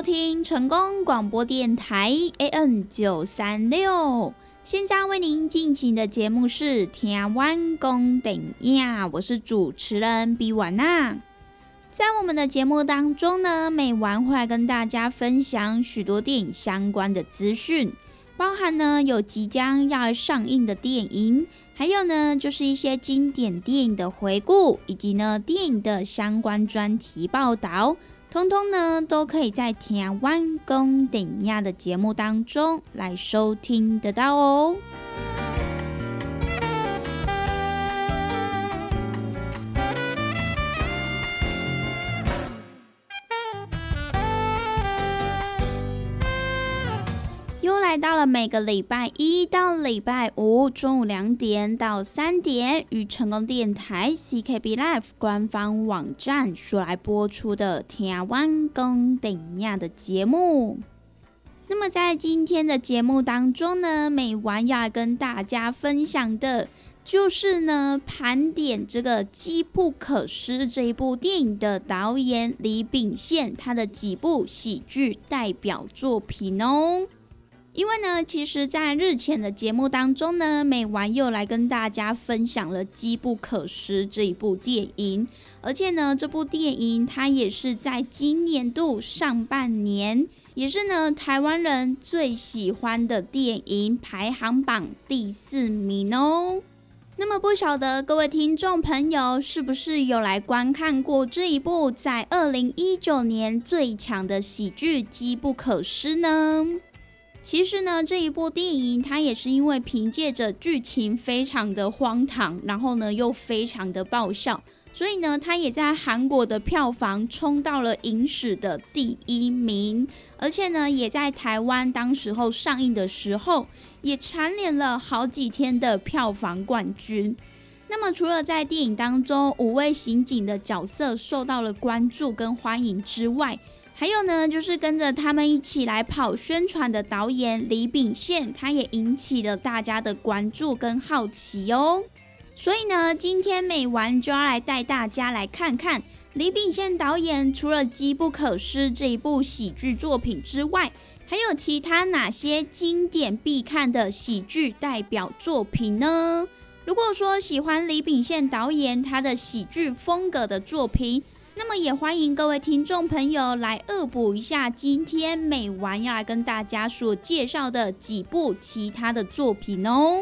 收听成功广播电台 AM 九三六，现在为您进行的节目是《天湾公等呀》，我是主持人比婉娜。在我们的节目当中呢，每晚会来跟大家分享许多电影相关的资讯，包含呢有即将要上映的电影，还有呢就是一些经典电影的回顾，以及呢电影的相关专题报道。通通呢，都可以在天涯湾公顶亚的节目当中来收听得到哦。来到了每个礼拜一到礼拜五中午两点到三点，与成功电台 CKB Life 官方网站所来播出的《台湾公顶亚》的节目。那么在今天的节目当中呢，美完要跟大家分享的，就是呢盘点这个《机不可失》这一部电影的导演李秉宪他的几部喜剧代表作品哦。因为呢，其实，在日前的节目当中呢，美完又来跟大家分享了《机不可失》这一部电影，而且呢，这部电影它也是在今年度上半年，也是呢台湾人最喜欢的电影排行榜第四名哦。那么，不晓得各位听众朋友是不是有来观看过这一部在二零一九年最强的喜剧《机不可失》呢？其实呢，这一部电影它也是因为凭借着剧情非常的荒唐，然后呢又非常的爆笑，所以呢它也在韩国的票房冲到了影史的第一名，而且呢也在台湾当时候上映的时候也蝉联了好几天的票房冠军。那么除了在电影当中五位刑警的角色受到了关注跟欢迎之外，还有呢，就是跟着他们一起来跑宣传的导演李秉宪，他也引起了大家的关注跟好奇哦。所以呢，今天美完就要来带大家来看看李秉宪导演除了《机不可失》这一部喜剧作品之外，还有其他哪些经典必看的喜剧代表作品呢？如果说喜欢李秉宪导演他的喜剧风格的作品，那么也欢迎各位听众朋友来恶补一下今天美完要来跟大家所介绍的几部其他的作品哦。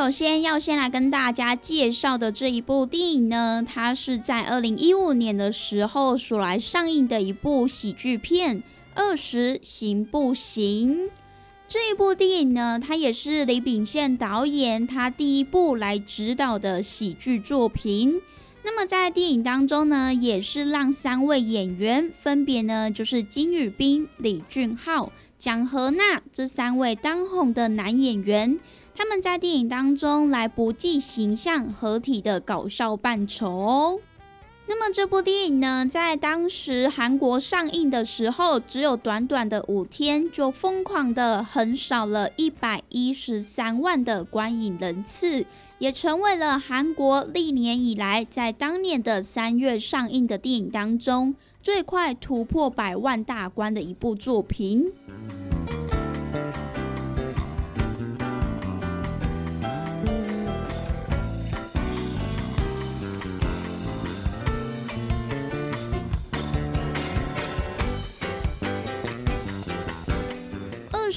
首先要先来跟大家介绍的这一部电影呢，它是在二零一五年的时候所来上映的一部喜剧片《二十行不行》。这一部电影呢，它也是李秉宪导演他第一部来指导的喜剧作品。那么在电影当中呢，也是让三位演员分别呢，就是金宇彬、李俊浩、蒋和娜这三位当红的男演员。他们在电影当中来不计形象合体的搞笑扮丑。那么这部电影呢，在当时韩国上映的时候，只有短短的五天，就疯狂的横扫了一百一十三万的观影人次，也成为了韩国历年以来在当年的三月上映的电影当中最快突破百万大关的一部作品。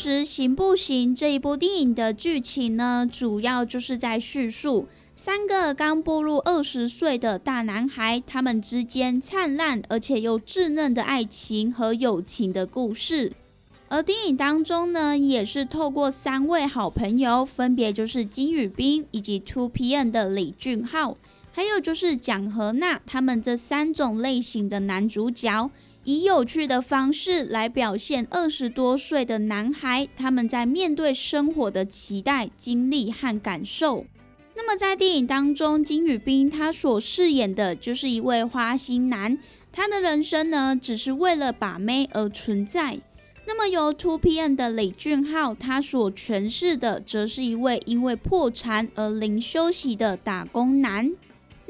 时行不行？这一部电影的剧情呢，主要就是在叙述三个刚步入二十岁的大男孩，他们之间灿烂而且又稚嫩的爱情和友情的故事。而电影当中呢，也是透过三位好朋友，分别就是金宇彬以及 Two PM 的李俊浩，还有就是蒋和娜，他们这三种类型的男主角。以有趣的方式来表现二十多岁的男孩他们在面对生活的期待、经历和感受。那么在电影当中，金宇彬他所饰演的就是一位花心男，他的人生呢只是为了把妹而存在。那么由 Two PM 的李俊浩他所诠释的，则是一位因为破产而零休息的打工男。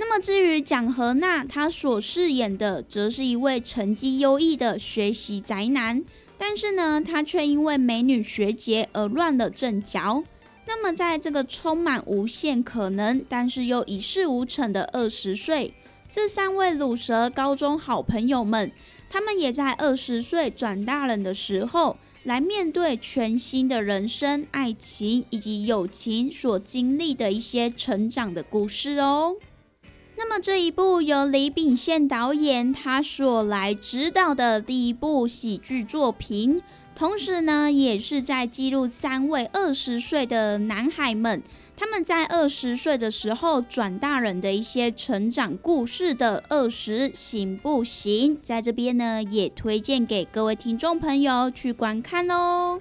那么至于蒋和娜，她所饰演的则是一位成绩优异的学习宅男，但是呢，他却因为美女学姐而乱了阵脚。那么在这个充满无限可能，但是又一事无成的二十岁，这三位卤蛇高中好朋友们，他们也在二十岁转大人的时候，来面对全新的人生、爱情以及友情所经历的一些成长的故事哦。那么这一部由李秉宪导演他所来指导的第一部喜剧作品，同时呢，也是在记录三位二十岁的男孩们他们在二十岁的时候转大人的一些成长故事的《二十行不行》。在这边呢，也推荐给各位听众朋友去观看哦。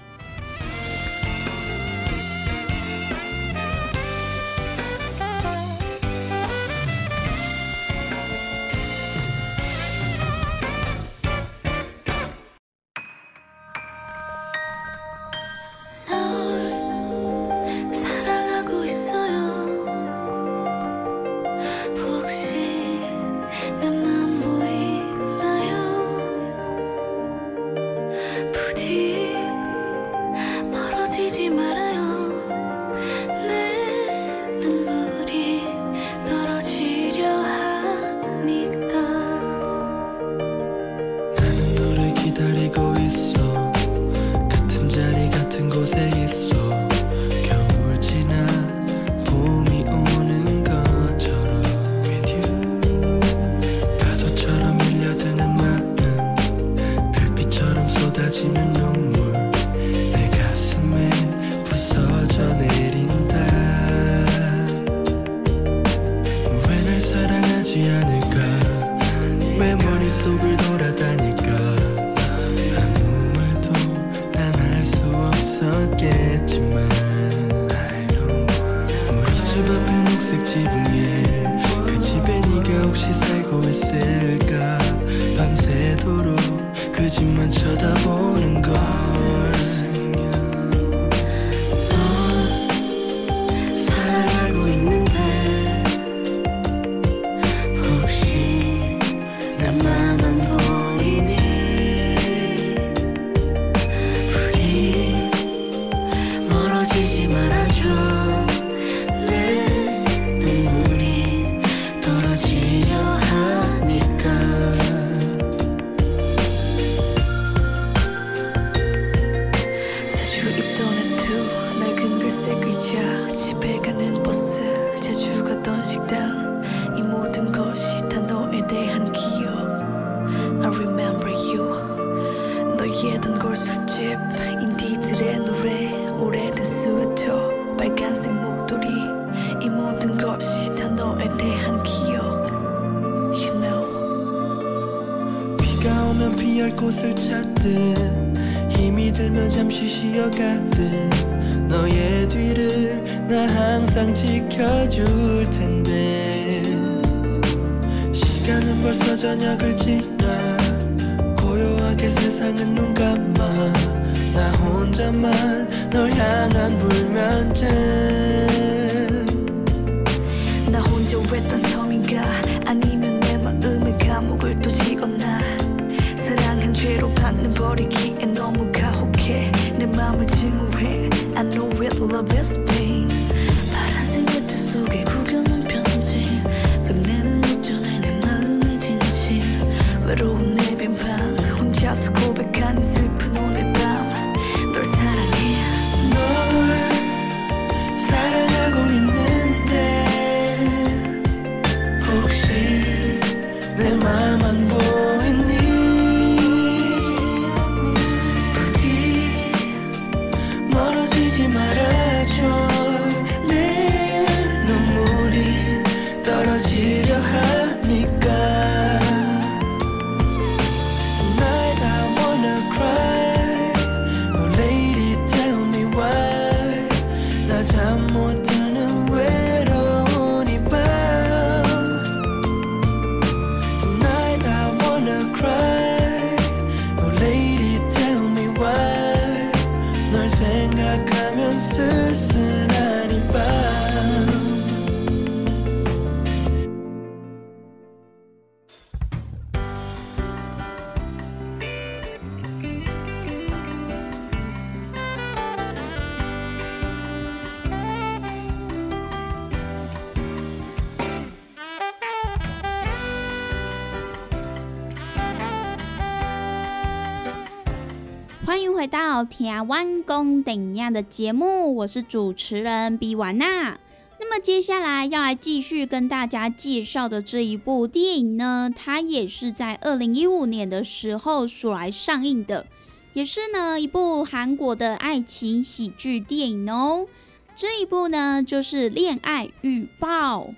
回到《台湾公等亚》的节目，我是主持人比瓦娜。那么接下来要来继续跟大家介绍的这一部电影呢，它也是在二零一五年的时候所来上映的，也是呢一部韩国的爱情喜剧电影哦。这一部呢就是《恋爱预报》。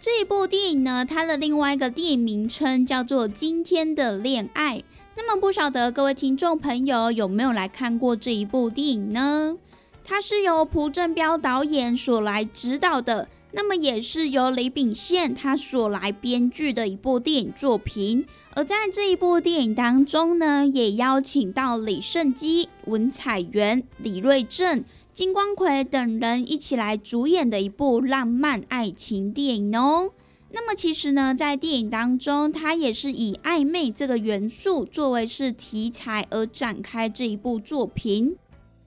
这一部电影呢，它的另外一个电影名称叫做《今天的恋爱》。那么不晓得各位听众朋友有没有来看过这一部电影呢？它是由朴正标导演所来指导的，那么也是由李秉宪他所来编剧的一部电影作品。而在这一部电影当中呢，也邀请到李胜基、文彩元、李瑞镇、金光奎等人一起来主演的一部浪漫爱情电影哦。那么其实呢，在电影当中，它也是以暧昧这个元素作为是题材而展开这一部作品。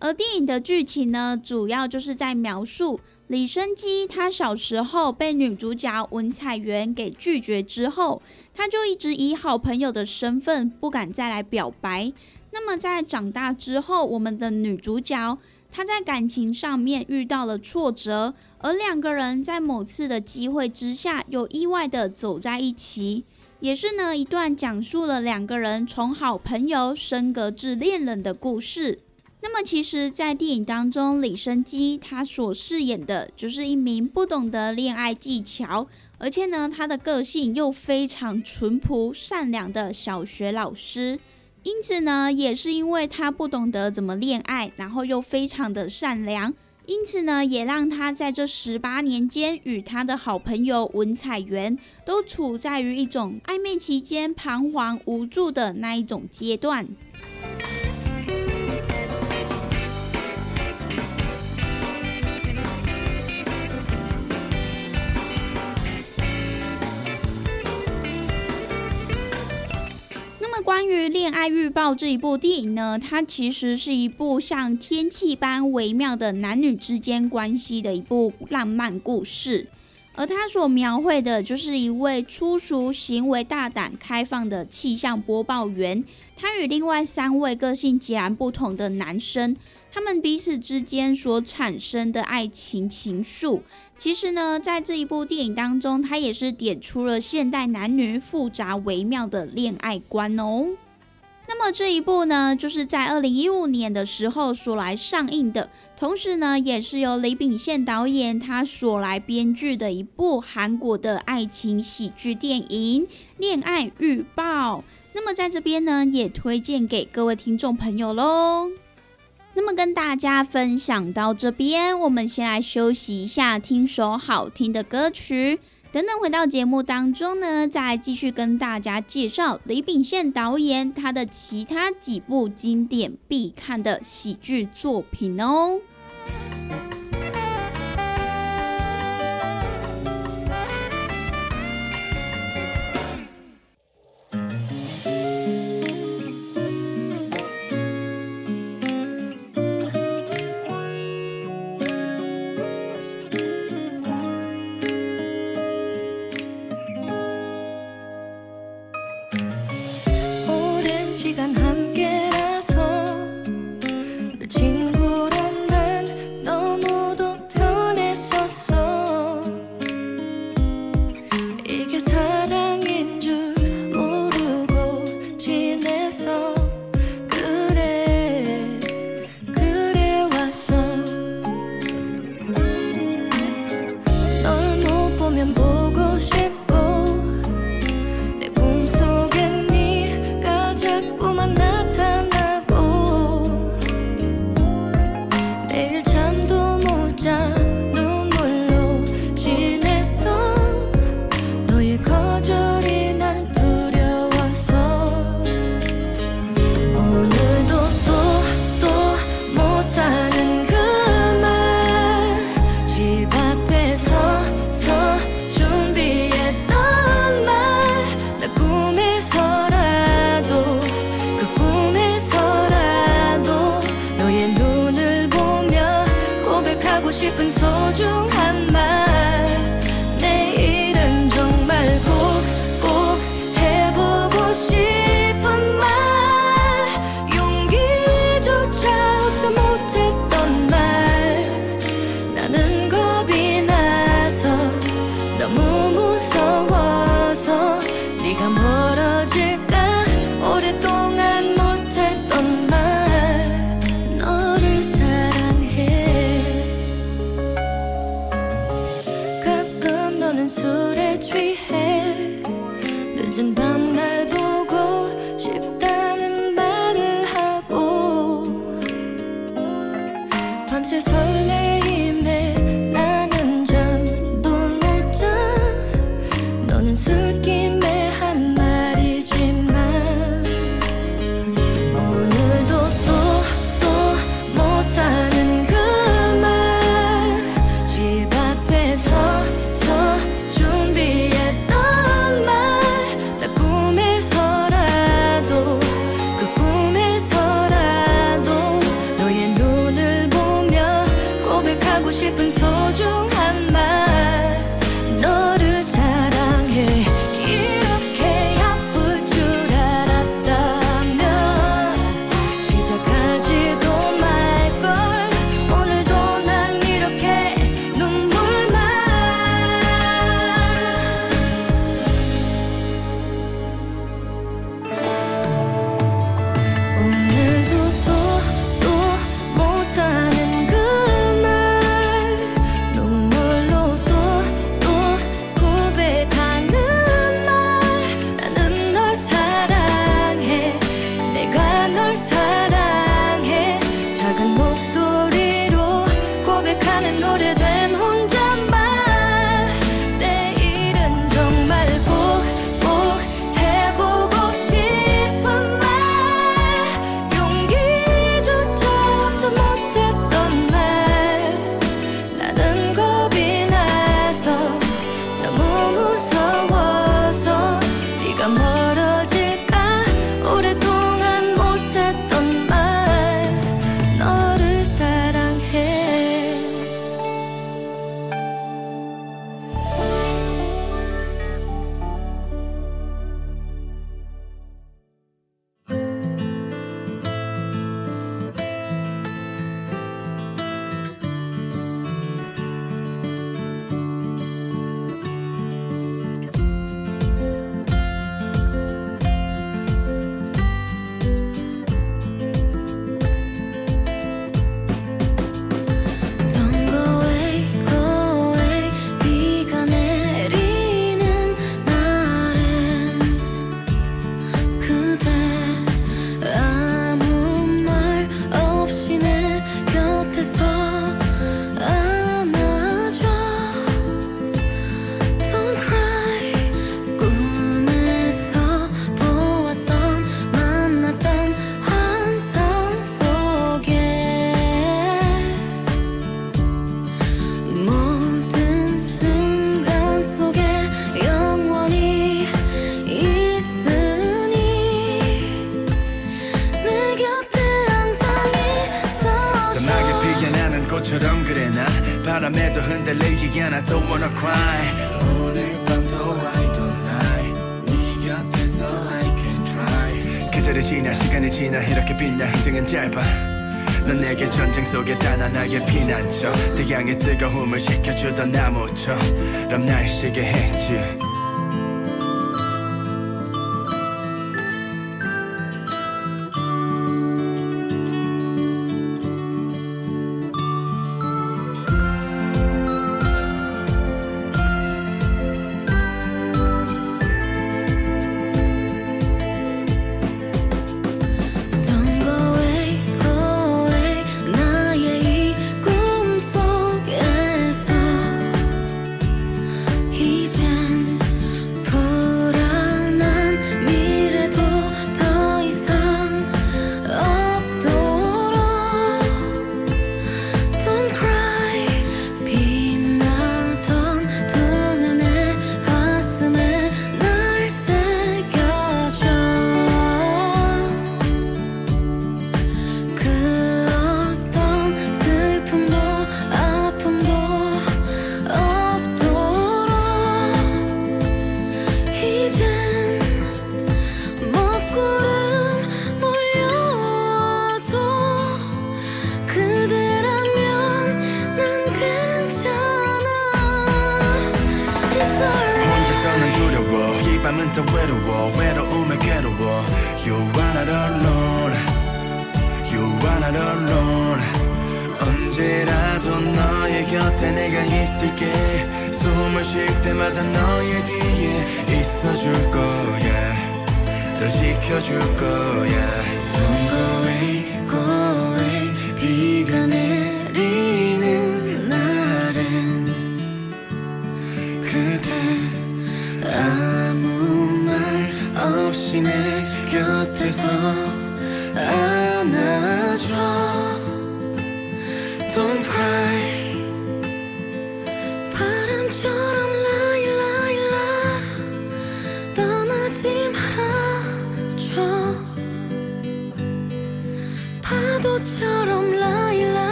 而电影的剧情呢，主要就是在描述李生基他小时候被女主角文彩元给拒绝之后，他就一直以好朋友的身份不敢再来表白。那么在长大之后，我们的女主角他在感情上面遇到了挫折。而两个人在某次的机会之下，又意外的走在一起，也是呢一段讲述了两个人从好朋友升格至恋人的故事。那么，其实，在电影当中，李生基他所饰演的就是一名不懂得恋爱技巧，而且呢，他的个性又非常淳朴善良的小学老师。因此呢，也是因为他不懂得怎么恋爱，然后又非常的善良。因此呢，也让他在这十八年间与他的好朋友文彩元都处在于一种暧昧期间彷徨无助的那一种阶段。么，关于《恋爱预报》这一部电影呢，它其实是一部像天气般微妙的男女之间关系的一部浪漫故事，而他所描绘的就是一位粗俗、行为大胆、开放的气象播报员，他与另外三位个性截然不同的男生，他们彼此之间所产生的爱情情愫。其实呢，在这一部电影当中，他也是点出了现代男女复杂微妙的恋爱观哦。那么这一部呢，就是在二零一五年的时候所来上映的，同时呢，也是由李秉宪导演他所来编剧的一部韩国的爱情喜剧电影《恋爱预报》。那么在这边呢，也推荐给各位听众朋友喽。那么跟大家分享到这边，我们先来休息一下，听首好听的歌曲。等等回到节目当中呢，再继续跟大家介绍李秉宪导演他的其他几部经典必看的喜剧作品哦。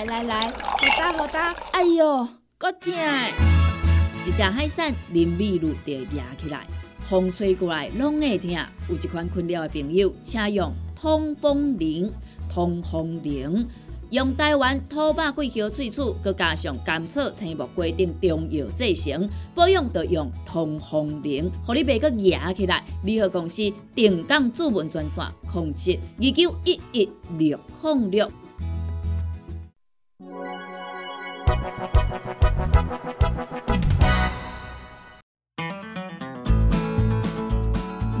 来来来，好哒好哒，哎哟，够痛！一只海扇林密路就压起来，风吹过来拢会痛。有一款困扰的朋友，请用通风铃。通风铃用台湾土白桂花萃取，佮加上甘草、青木规定中药制成，保养着用通风灵，互你袂佮压起来。联合公司定岗主文专线：控制二九一一六零六。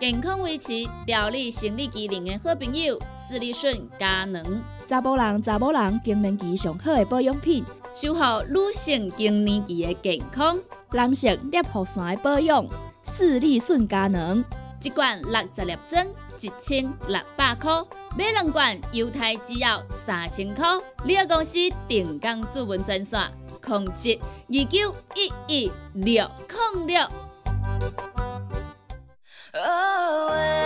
健康维持、调理生理机能的好朋友——斯利顺佳能，查甫人、查某人更年期上好的保养品，守护女性更年期的健康。男性尿护伞的保养，视力顺佳能。一罐六十粒装，一千六百块；买两罐，犹太只要三千块。你个公司定岗主文专线：控制二九一一六零六。away.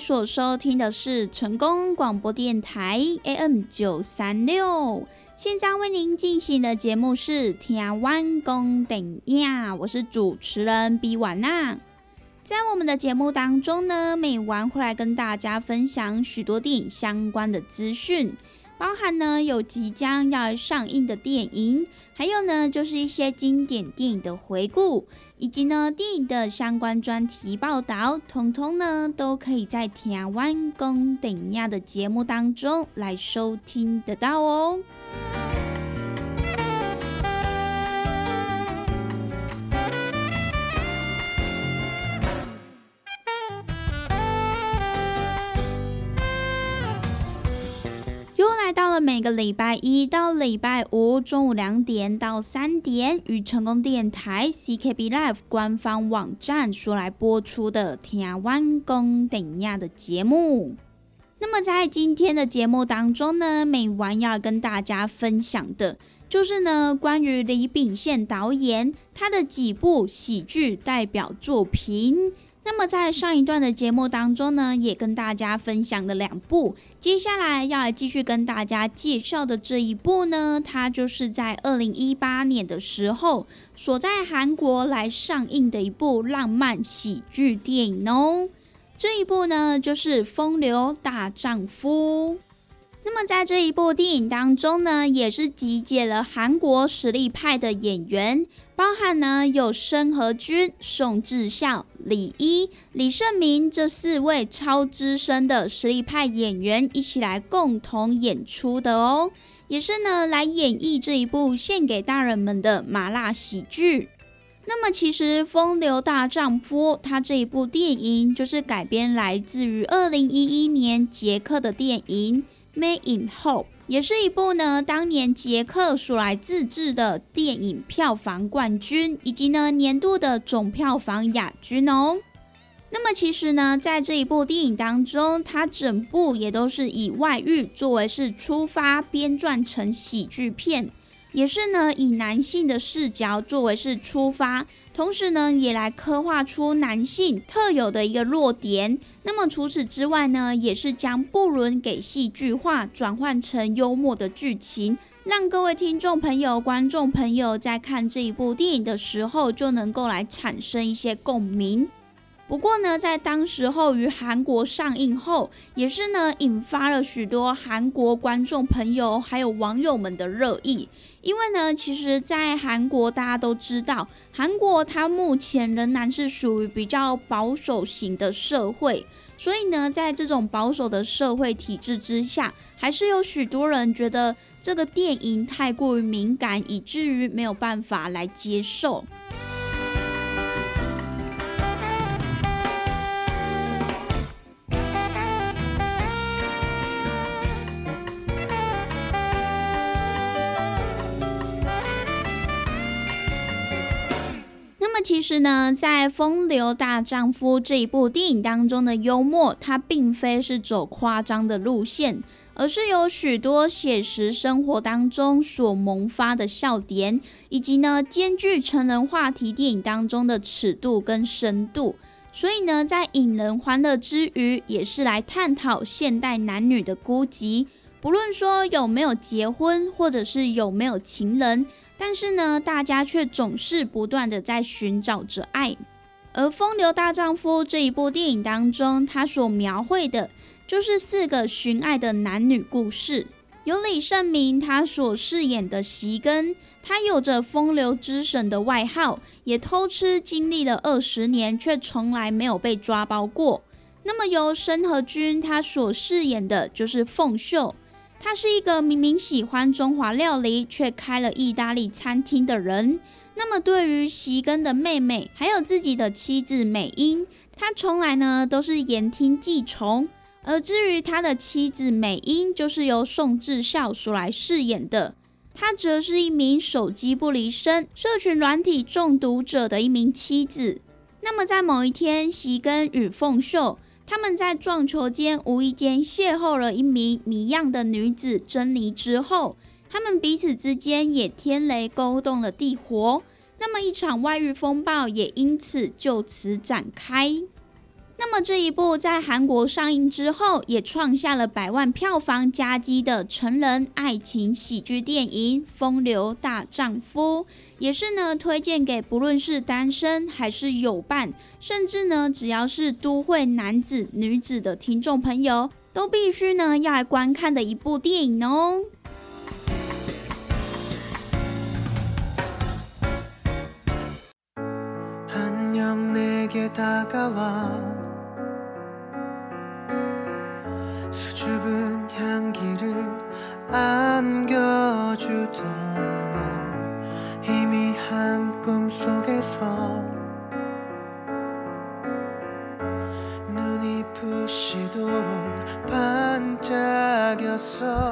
所收听的是成功广播电台 AM 九三六，现在为您进行的节目是《听完公等呀》，我是主持人比婉娜。在我们的节目当中呢，每晚会来跟大家分享许多电影相关的资讯，包含呢有即将要上映的电影，还有呢就是一些经典电影的回顾。以及呢电影的相关专题报道，通通呢都可以在《台湾公等亚》的节目当中来收听得到哦。到了每个礼拜一到礼拜五中午两点到三点，与成功电台 CKB Live 官方网站所来播出的《台湾公等亚》的节目。那么在今天的节目当中呢，每晚要跟大家分享的，就是呢关于李秉宪导演他的几部喜剧代表作品。那么在上一段的节目当中呢，也跟大家分享了两部，接下来要来继续跟大家介绍的这一部呢，它就是在二零一八年的时候所在韩国来上映的一部浪漫喜剧电影哦。这一部呢，就是《风流大丈夫》。那么在这一部电影当中呢，也是集结了韩国实力派的演员，包含呢有申河君、宋智孝、李一、李胜民这四位超资深的实力派演员一起来共同演出的哦，也是呢来演绎这一部献给大人们的麻辣喜剧。那么其实《风流大丈夫》它这一部电影就是改编来自于二零一一年捷克的电影。Made in Hope 也是一部呢，当年捷克所来自制的电影票房冠军，以及呢年度的总票房亚军哦。那么其实呢，在这一部电影当中，它整部也都是以外遇作为是出发编撰成喜剧片，也是呢以男性的视角作为是出发。同时呢，也来刻画出男性特有的一个弱点。那么除此之外呢，也是将布伦给戏剧化，转换成幽默的剧情，让各位听众朋友、观众朋友在看这一部电影的时候，就能够来产生一些共鸣。不过呢，在当时候于韩国上映后，也是呢引发了许多韩国观众朋友还有网友们的热议。因为呢，其实，在韩国大家都知道，韩国它目前仍然是属于比较保守型的社会，所以呢，在这种保守的社会体制之下，还是有许多人觉得这个电影太过于敏感，以至于没有办法来接受。其实呢，在《风流大丈夫》这一部电影当中的幽默，它并非是走夸张的路线，而是有许多写实生活当中所萌发的笑点，以及呢兼具成人话题电影当中的尺度跟深度。所以呢，在引人欢乐之余，也是来探讨现代男女的孤寂。不论说有没有结婚，或者是有没有情人。但是呢，大家却总是不断的在寻找着爱。而《风流大丈夫》这一部电影当中，它所描绘的就是四个寻爱的男女故事。由李胜明他所饰演的席根，他有着风流之神的外号，也偷吃经历了二十年，却从来没有被抓包过。那么由申和君他所饰演的就是凤秀，他是一个明明喜欢中华料理，却开了意大利餐厅的人。那么对于席根的妹妹，还有自己的妻子美英，他从来呢都是言听计从。而至于他的妻子美英，就是由宋智孝所来饰演的，她则是一名手机不离身、社群软体中毒者的一名妻子。那么在某一天，席根与凤秀他们在撞球间无意间邂逅了一名谜样的女子珍妮之后，他们彼此之间也天雷勾动了地火，那么一场外遇风暴也因此就此展开。那么这一部在韩国上映之后，也创下了百万票房佳绩的成人爱情喜剧电影《风流大丈夫》，也是呢推荐给不论是单身还是有伴，甚至呢只要是都会男子女子的听众朋友，都必须呢要来观看的一部电影哦。 안녕 내게 다가와 수줍은 향기를 안겨주 So.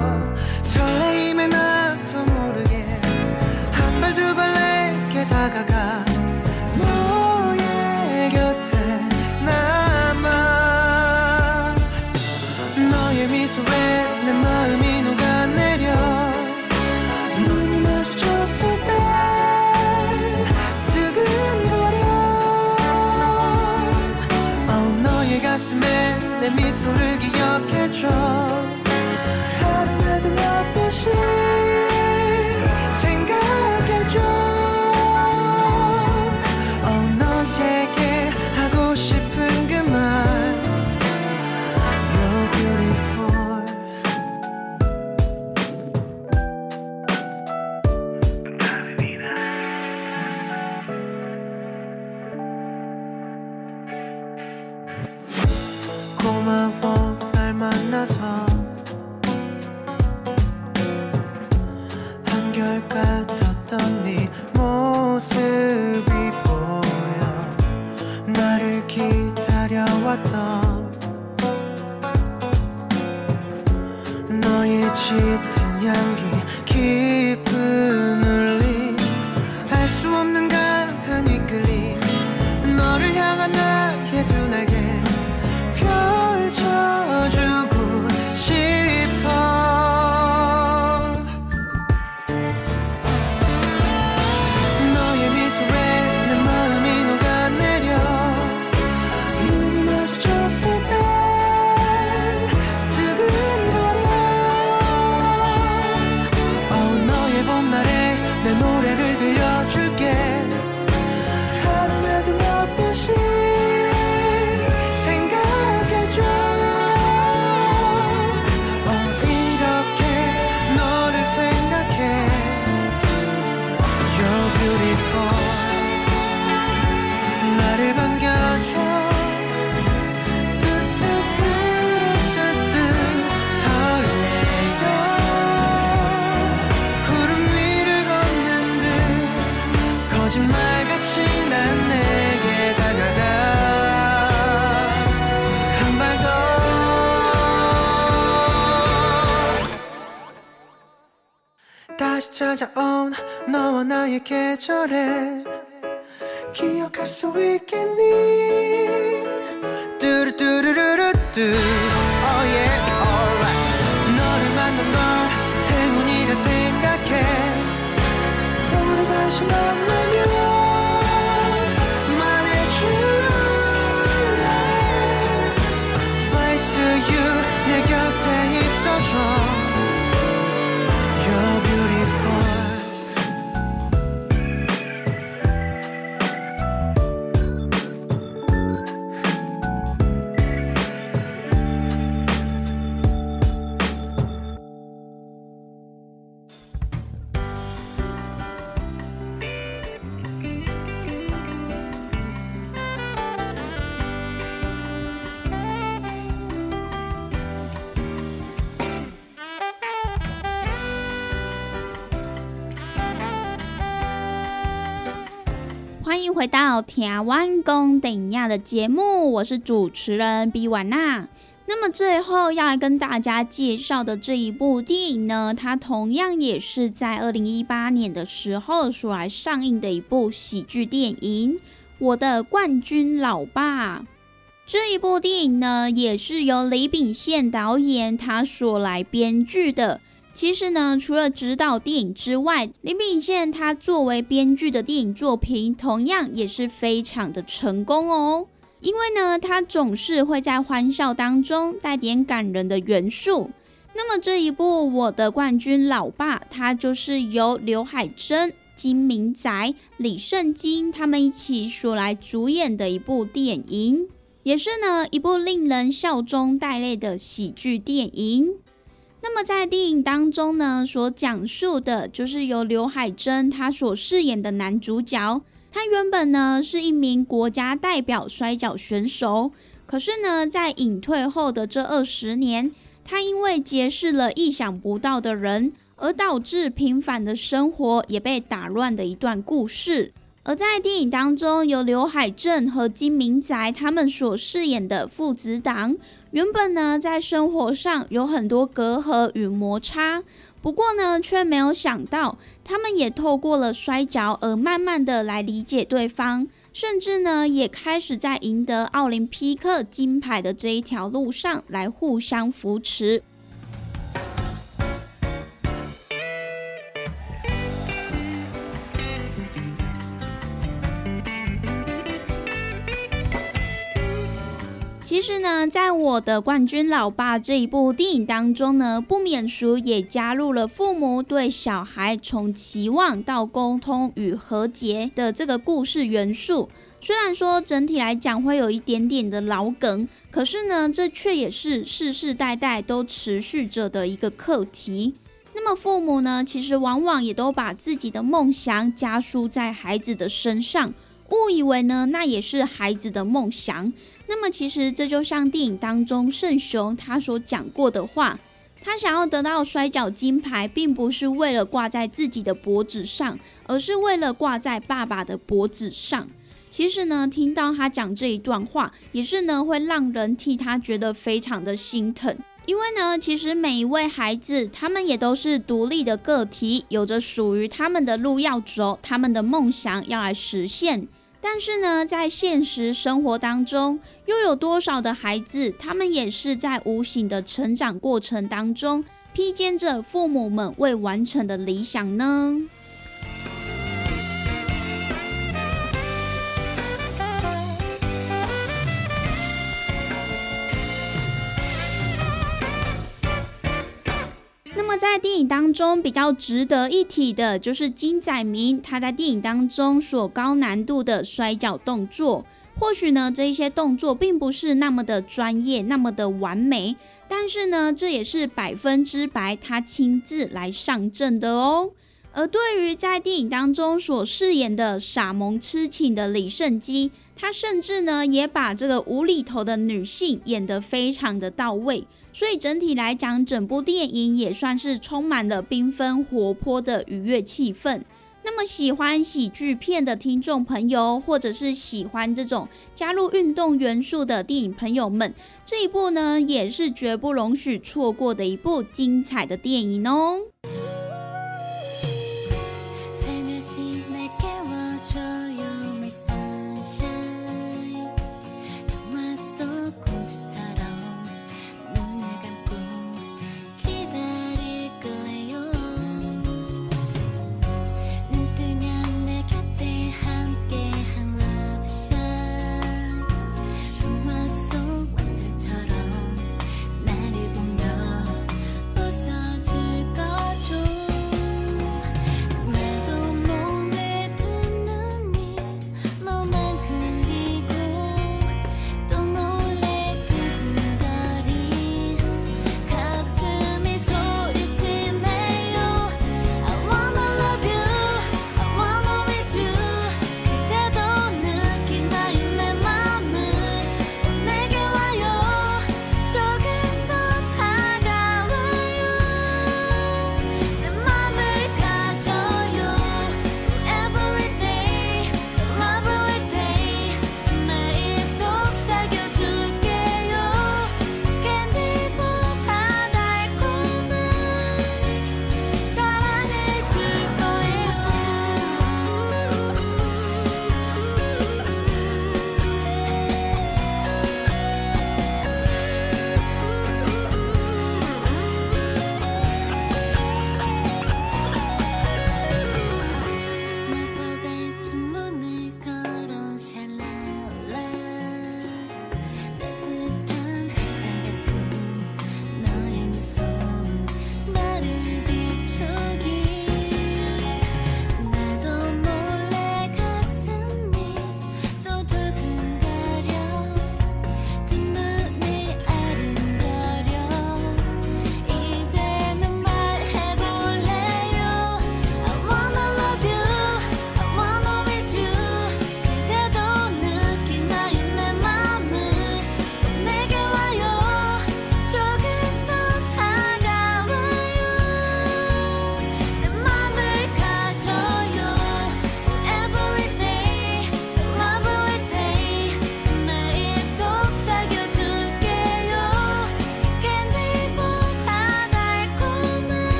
찾아온 너와 나의 계절에 기억할 수 있겠니? 뚜루뚜루루루뚜. Oh yeah alright. 너를 만난 걸 행운이라 생각해. 우리 다시 만나 回到《台湾公等亚》的节目，我是主持人比瓦娜。那么最后要来跟大家介绍的这一部电影呢，它同样也是在二零一八年的时候所来上映的一部喜剧电影《我的冠军老爸》。这一部电影呢，也是由李秉宪导演他所来编剧的。其实呢，除了指导电影之外，林秉宪他作为编剧的电影作品，同样也是非常的成功哦。因为呢，他总是会在欢笑当中带点感人的元素。那么这一部《我的冠军老爸》，它就是由刘海珍、金明仔、李圣经他们一起所来主演的一部电影，也是呢一部令人笑中带泪的喜剧电影。那么在电影当中呢，所讲述的就是由刘海珍他所饰演的男主角。他原本呢是一名国家代表摔跤选手，可是呢，在隐退后的这二十年，他因为结识了意想不到的人，而导致平凡的生活也被打乱的一段故事。而在电影当中，由刘海镇和金明宅他们所饰演的父子档。原本呢，在生活上有很多隔阂与摩擦，不过呢，却没有想到，他们也透过了摔跤而慢慢的来理解对方，甚至呢，也开始在赢得奥林匹克金牌的这一条路上来互相扶持。其实呢，在我的冠军老爸这一部电影当中呢，不免俗也加入了父母对小孩从期望到沟通与和解的这个故事元素。虽然说整体来讲会有一点点的老梗，可是呢，这却也是世世代代都持续着的一个课题。那么父母呢，其实往往也都把自己的梦想加输在孩子的身上。误以为呢，那也是孩子的梦想。那么，其实这就像电影当中圣雄他所讲过的话，他想要得到摔跤金牌，并不是为了挂在自己的脖子上，而是为了挂在爸爸的脖子上。其实呢，听到他讲这一段话，也是呢会让人替他觉得非常的心疼。因为呢，其实每一位孩子，他们也都是独立的个体，有着属于他们的路要走，他们的梦想要来实现。但是呢，在现实生活当中，又有多少的孩子，他们也是在无形的成长过程当中，披肩着父母们未完成的理想呢？在电影当中比较值得一提的，就是金载明他在电影当中所高难度的摔跤动作。或许呢，这一些动作并不是那么的专业，那么的完美，但是呢，这也是百分之百他亲自来上阵的哦。而对于在电影当中所饰演的傻萌痴情的李胜基，他甚至呢也把这个无厘头的女性演得非常的到位。所以整体来讲，整部电影也算是充满了缤纷活泼的愉悦气氛。那么喜欢喜剧片的听众朋友，或者是喜欢这种加入运动元素的电影朋友们，这一部呢也是绝不容许错过的一部精彩的电影哦。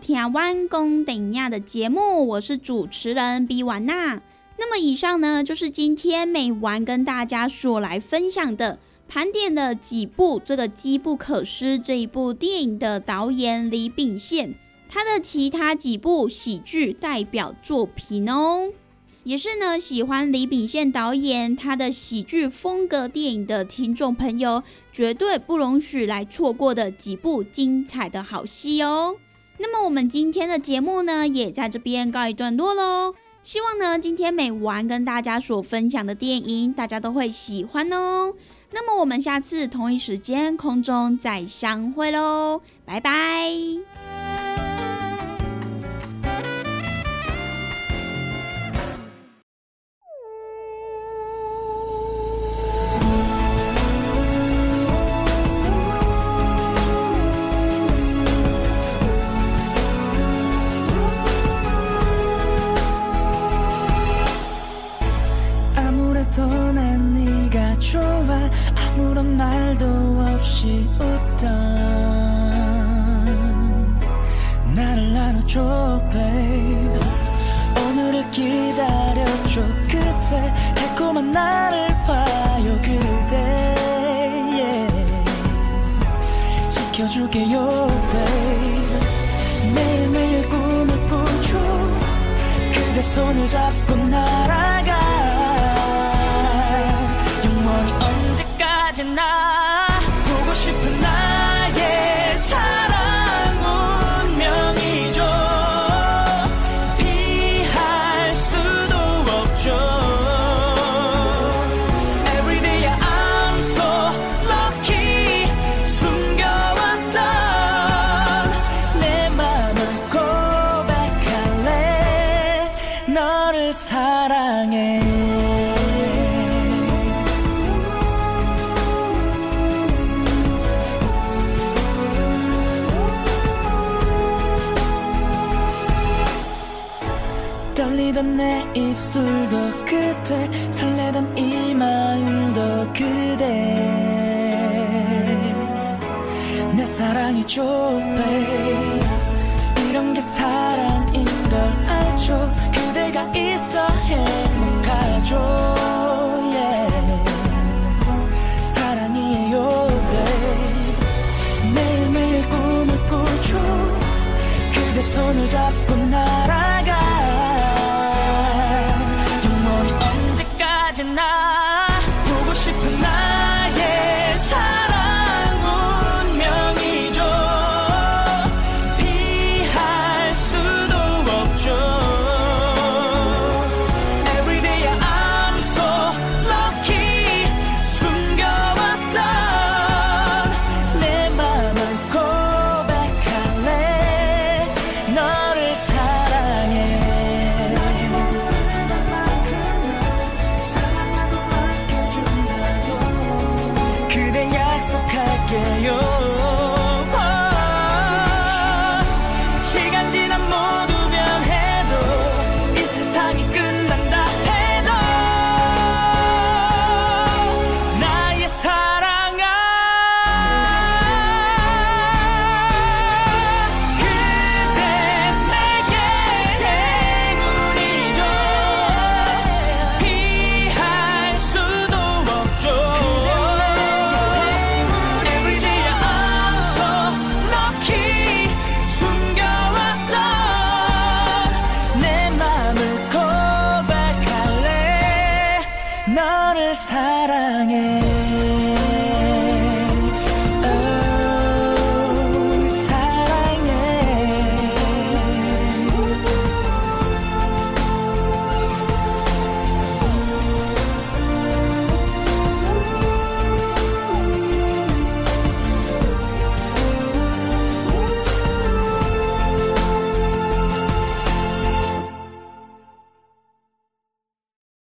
台湾公等亚的节目，我是主持人比婉娜。那么以上呢，就是今天美玩跟大家所来分享的，盘点的几部这个《机不可失》这一部电影的导演李秉宪，他的其他几部喜剧代表作品哦。也是呢，喜欢李秉宪导演他的喜剧风格电影的听众朋友，绝对不容许来错过的几部精彩的好戏哦。那么我们今天的节目呢，也在这边告一段落喽。希望呢，今天每完跟大家所分享的电影，大家都会喜欢哦。那么我们下次同一时间空中再相会喽，拜拜。 없이 웃던 나를 나눠줘 babe. 오늘을 기다려줘 그때 달콤한 나를 봐요 그대. Yeah. 지켜줄게요 babe. 매일매일 꿈을 꾸죠. 그대 손을 잡고 날아